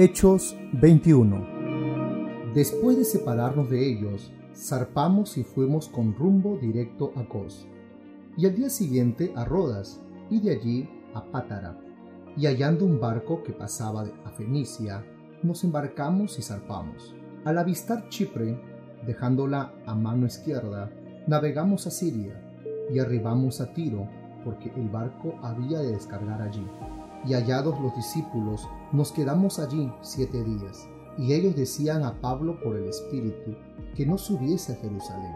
Hechos 21 Después de separarnos de ellos, zarpamos y fuimos con rumbo directo a Cos, y al día siguiente a Rodas, y de allí a Pátara. Y hallando un barco que pasaba a Fenicia, nos embarcamos y zarpamos. Al avistar Chipre, dejándola a mano izquierda, navegamos a Siria y arribamos a Tiro, porque el barco había de descargar allí. Y hallados los discípulos, nos quedamos allí siete días. Y ellos decían a Pablo por el Espíritu que no subiese a Jerusalén.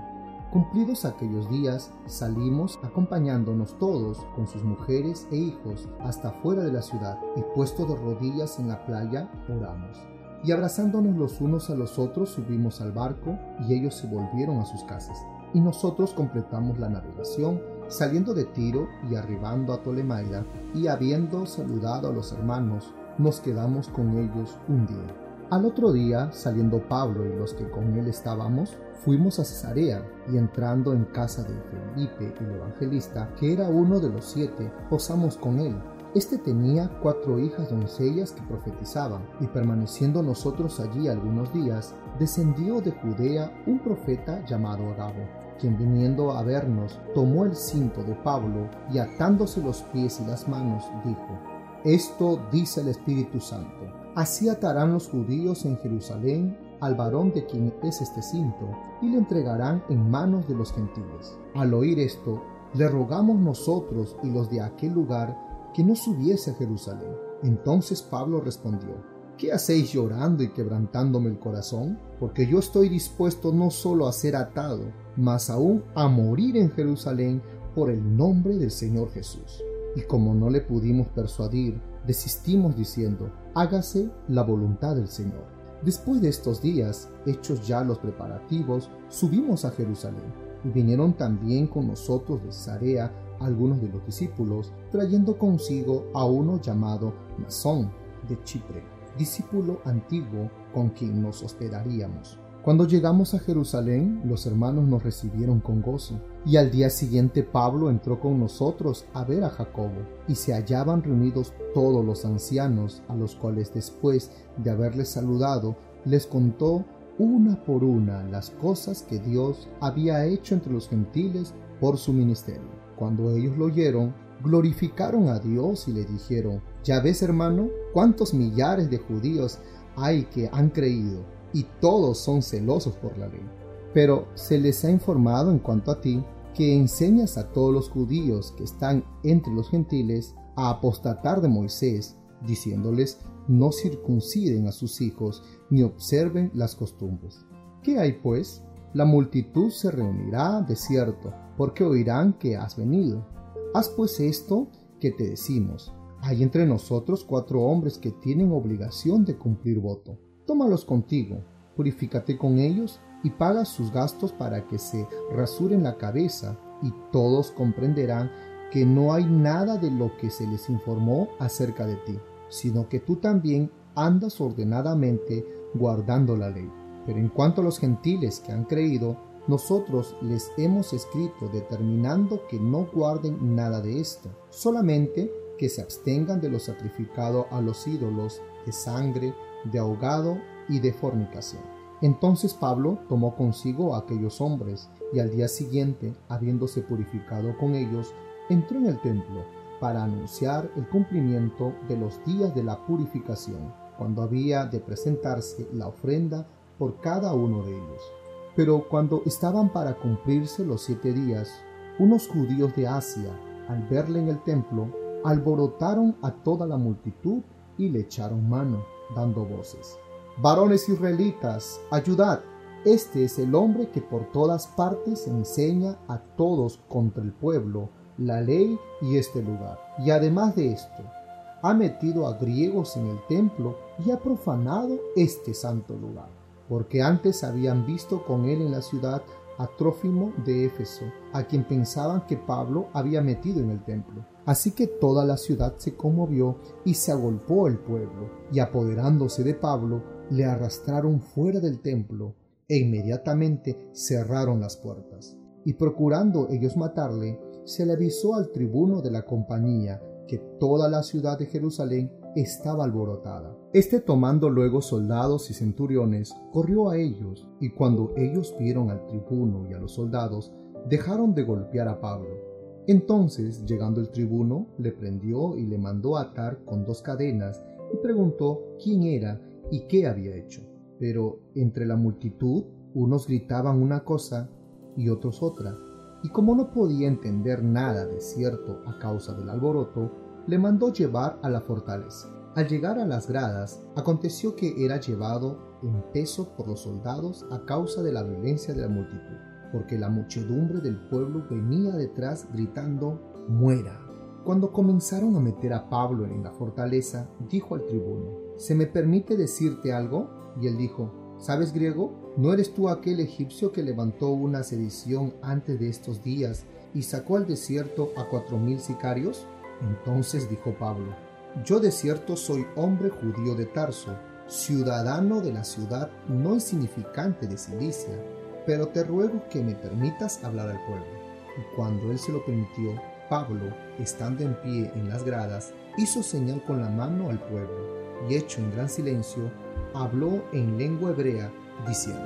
Cumplidos aquellos días, salimos acompañándonos todos con sus mujeres e hijos hasta fuera de la ciudad y puesto de rodillas en la playa, oramos. Y abrazándonos los unos a los otros subimos al barco y ellos se volvieron a sus casas. Y nosotros completamos la navegación saliendo de Tiro y arribando a Tolemaida y habiendo saludado a los hermanos, nos quedamos con ellos un día. Al otro día, saliendo Pablo y los que con él estábamos, fuimos a Cesarea y entrando en casa de Felipe el evangelista, que era uno de los siete, posamos con él. Este tenía cuatro hijas doncellas que profetizaban, y permaneciendo nosotros allí algunos días, descendió de Judea un profeta llamado Agabo, quien viniendo a vernos tomó el cinto de Pablo y atándose los pies y las manos, dijo, Esto dice el Espíritu Santo Así atarán los judíos en Jerusalén al varón de quien es este cinto, y le entregarán en manos de los gentiles. Al oír esto, le rogamos nosotros y los de aquel lugar que no subiese a Jerusalén. Entonces Pablo respondió, ¿qué hacéis llorando y quebrantándome el corazón? Porque yo estoy dispuesto no solo a ser atado, mas aún a morir en Jerusalén por el nombre del Señor Jesús. Y como no le pudimos persuadir, desistimos diciendo, hágase la voluntad del Señor. Después de estos días, hechos ya los preparativos, subimos a Jerusalén, y vinieron también con nosotros de Zarea algunos de los discípulos, trayendo consigo a uno llamado Masón de Chipre, discípulo antiguo con quien nos hospedaríamos. Cuando llegamos a Jerusalén, los hermanos nos recibieron con gozo, y al día siguiente Pablo entró con nosotros a ver a Jacobo, y se hallaban reunidos todos los ancianos, a los cuales después de haberles saludado, les contó una por una las cosas que Dios había hecho entre los gentiles por su ministerio. Cuando ellos lo oyeron, glorificaron a Dios y le dijeron, ya ves hermano, cuántos millares de judíos hay que han creído y todos son celosos por la ley. Pero se les ha informado en cuanto a ti que enseñas a todos los judíos que están entre los gentiles a apostatar de Moisés, diciéndoles no circunciden a sus hijos ni observen las costumbres. ¿Qué hay pues? La multitud se reunirá de cierto, porque oirán que has venido. Haz pues esto que te decimos. Hay entre nosotros cuatro hombres que tienen obligación de cumplir voto tómalos contigo, purifícate con ellos y paga sus gastos para que se rasuren la cabeza y todos comprenderán que no hay nada de lo que se les informó acerca de ti, sino que tú también andas ordenadamente guardando la ley. Pero en cuanto a los gentiles que han creído, nosotros les hemos escrito determinando que no guarden nada de esto, solamente que se abstengan de lo sacrificado a los ídolos, de sangre, de ahogado y de fornicación. Entonces Pablo tomó consigo a aquellos hombres y al día siguiente, habiéndose purificado con ellos, entró en el templo para anunciar el cumplimiento de los días de la purificación, cuando había de presentarse la ofrenda por cada uno de ellos. Pero cuando estaban para cumplirse los siete días, unos judíos de Asia, al verle en el templo, alborotaron a toda la multitud y le echaron mano dando voces. Varones israelitas, ayudad. Este es el hombre que por todas partes enseña a todos contra el pueblo la ley y este lugar. Y además de esto, ha metido a griegos en el templo y ha profanado este santo lugar, porque antes habían visto con él en la ciudad a Trófimo de Éfeso, a quien pensaban que Pablo había metido en el templo. Así que toda la ciudad se conmovió y se agolpó el pueblo, y apoderándose de Pablo, le arrastraron fuera del templo, e inmediatamente cerraron las puertas. Y procurando ellos matarle, se le avisó al tribuno de la compañía que toda la ciudad de Jerusalén estaba alborotada. Este tomando luego soldados y centuriones, corrió a ellos, y cuando ellos vieron al tribuno y a los soldados, dejaron de golpear a Pablo. Entonces, llegando el tribuno, le prendió y le mandó atar con dos cadenas, y preguntó quién era y qué había hecho. Pero entre la multitud, unos gritaban una cosa y otros otra, y como no podía entender nada de cierto a causa del alboroto, le mandó llevar a la fortaleza. Al llegar a las gradas, aconteció que era llevado en peso por los soldados a causa de la violencia de la multitud, porque la muchedumbre del pueblo venía detrás gritando, muera. Cuando comenzaron a meter a Pablo en la fortaleza, dijo al tribuno, ¿se me permite decirte algo? Y él dijo, ¿sabes griego? ¿No eres tú aquel egipcio que levantó una sedición antes de estos días y sacó al desierto a cuatro mil sicarios? Entonces dijo Pablo, Yo de cierto soy hombre judío de Tarso, ciudadano de la ciudad no insignificante de Cilicia, pero te ruego que me permitas hablar al pueblo. Y cuando él se lo permitió, Pablo, estando en pie en las gradas, hizo señal con la mano al pueblo, y hecho en gran silencio, habló en lengua hebrea, diciendo,